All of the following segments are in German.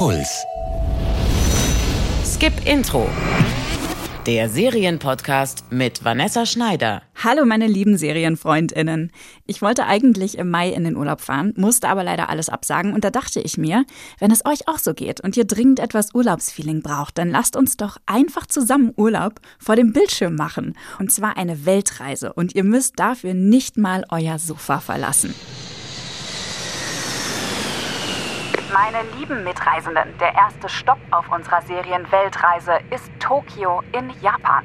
Puls. Skip Intro. Der Serienpodcast mit Vanessa Schneider. Hallo meine lieben Serienfreundinnen. Ich wollte eigentlich im Mai in den Urlaub fahren, musste aber leider alles absagen und da dachte ich mir, wenn es euch auch so geht und ihr dringend etwas Urlaubsfeeling braucht, dann lasst uns doch einfach zusammen Urlaub vor dem Bildschirm machen. Und zwar eine Weltreise und ihr müsst dafür nicht mal euer Sofa verlassen. Meine lieben Mitreisenden, der erste Stopp auf unserer Serienweltreise ist Tokio in Japan.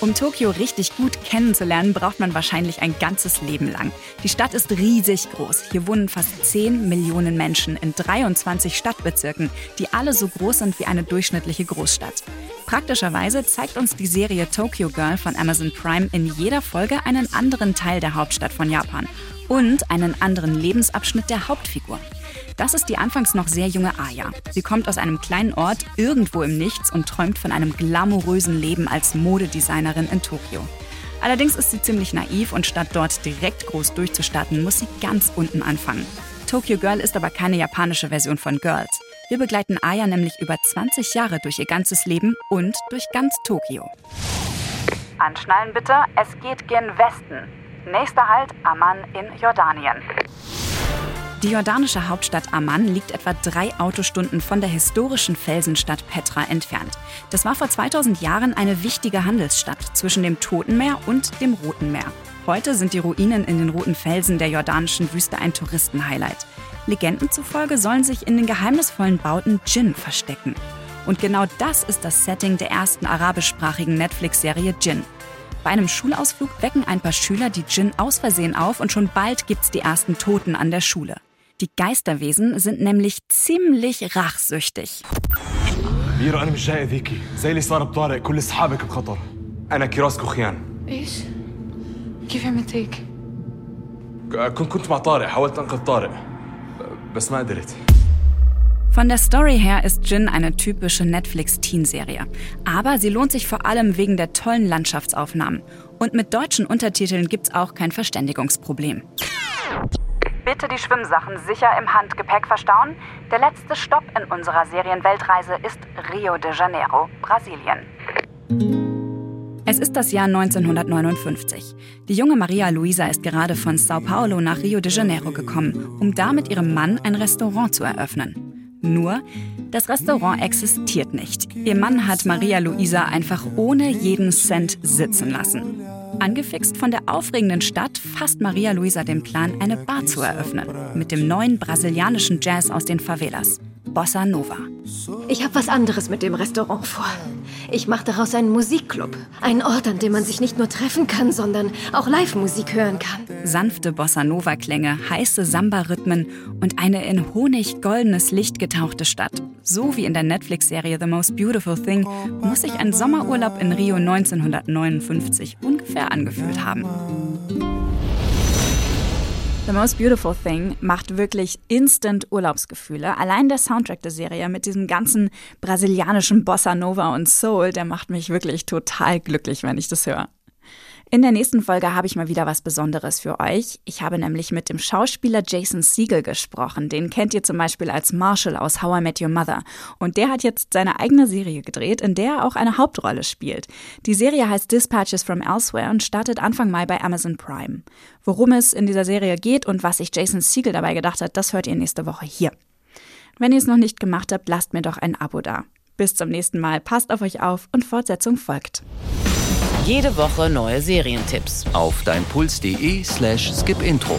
Um Tokio richtig gut kennenzulernen, braucht man wahrscheinlich ein ganzes Leben lang. Die Stadt ist riesig groß. Hier wohnen fast 10 Millionen Menschen in 23 Stadtbezirken, die alle so groß sind wie eine durchschnittliche Großstadt. Praktischerweise zeigt uns die Serie Tokyo Girl von Amazon Prime in jeder Folge einen anderen Teil der Hauptstadt von Japan und einen anderen Lebensabschnitt der Hauptfigur. Das ist die anfangs noch sehr junge Aya. Sie kommt aus einem kleinen Ort irgendwo im Nichts und träumt von einem glamourösen Leben als Modedesignerin in Tokio. Allerdings ist sie ziemlich naiv und statt dort direkt groß durchzustarten, muss sie ganz unten anfangen. Tokyo Girl ist aber keine japanische Version von Girls. Wir begleiten Aya nämlich über 20 Jahre durch ihr ganzes Leben und durch ganz Tokio. Anschnallen bitte, es geht gen Westen. Nächster Halt Amman in Jordanien. Die jordanische Hauptstadt Amman liegt etwa drei Autostunden von der historischen Felsenstadt Petra entfernt. Das war vor 2000 Jahren eine wichtige Handelsstadt zwischen dem Toten Meer und dem Roten Meer. Heute sind die Ruinen in den roten Felsen der jordanischen Wüste ein Touristenhighlight. Legenden zufolge sollen sich in den geheimnisvollen Bauten Djinn verstecken. Und genau das ist das Setting der ersten arabischsprachigen Netflix-Serie Djinn. Bei einem Schulausflug wecken ein paar Schüler die Djinn aus Versehen auf und schon bald gibt's die ersten Toten an der Schule. Die Geisterwesen sind nämlich ziemlich rachsüchtig. ميرا انا مش جاي اذيكي زي اللي صار بطارق كل اصحابك بخطر انا كراس كوخيان ايش؟ كيف عم تيك؟ كنت كنت مع طارق حاولت انقذ طارق بس ما قدرت von der Story her ist Jin eine typische Netflix-Teen-Serie. Aber sie lohnt sich vor allem wegen der tollen Landschaftsaufnahmen. Und mit deutschen Untertiteln gibt's auch kein Verständigungsproblem. Bitte die Schwimmsachen sicher im Handgepäck verstauen. Der letzte Stopp in unserer Serienweltreise ist Rio de Janeiro, Brasilien. Es ist das Jahr 1959. Die junge Maria Luisa ist gerade von Sao Paulo nach Rio de Janeiro gekommen, um da mit ihrem Mann ein Restaurant zu eröffnen. Nur, das Restaurant existiert nicht. Ihr Mann hat Maria Luisa einfach ohne jeden Cent sitzen lassen. Angefixt von der aufregenden Stadt fasst Maria Luisa den Plan, eine Bar zu eröffnen. Mit dem neuen brasilianischen Jazz aus den Favelas. Bossa Nova. Ich habe was anderes mit dem Restaurant vor. Ich mache daraus einen Musikclub. Einen Ort, an dem man sich nicht nur treffen kann, sondern auch Live-Musik hören kann. Sanfte Bossa Nova-Klänge, heiße Samba-Rhythmen und eine in Honig goldenes Licht getauchte Stadt. So wie in der Netflix-Serie The Most Beautiful Thing muss sich ein Sommerurlaub in Rio 1959 ungefähr angefühlt haben. The Most Beautiful Thing macht wirklich instant Urlaubsgefühle. Allein der Soundtrack der Serie mit diesem ganzen brasilianischen Bossa Nova und Soul, der macht mich wirklich total glücklich, wenn ich das höre. In der nächsten Folge habe ich mal wieder was Besonderes für euch. Ich habe nämlich mit dem Schauspieler Jason Siegel gesprochen. Den kennt ihr zum Beispiel als Marshall aus How I Met Your Mother. Und der hat jetzt seine eigene Serie gedreht, in der er auch eine Hauptrolle spielt. Die Serie heißt Dispatches from Elsewhere und startet Anfang Mai bei Amazon Prime. Worum es in dieser Serie geht und was sich Jason Siegel dabei gedacht hat, das hört ihr nächste Woche hier. Wenn ihr es noch nicht gemacht habt, lasst mir doch ein Abo da. Bis zum nächsten Mal, passt auf euch auf und Fortsetzung folgt. Jede Woche neue Serientipps. Auf deinpuls.de slash skipintro.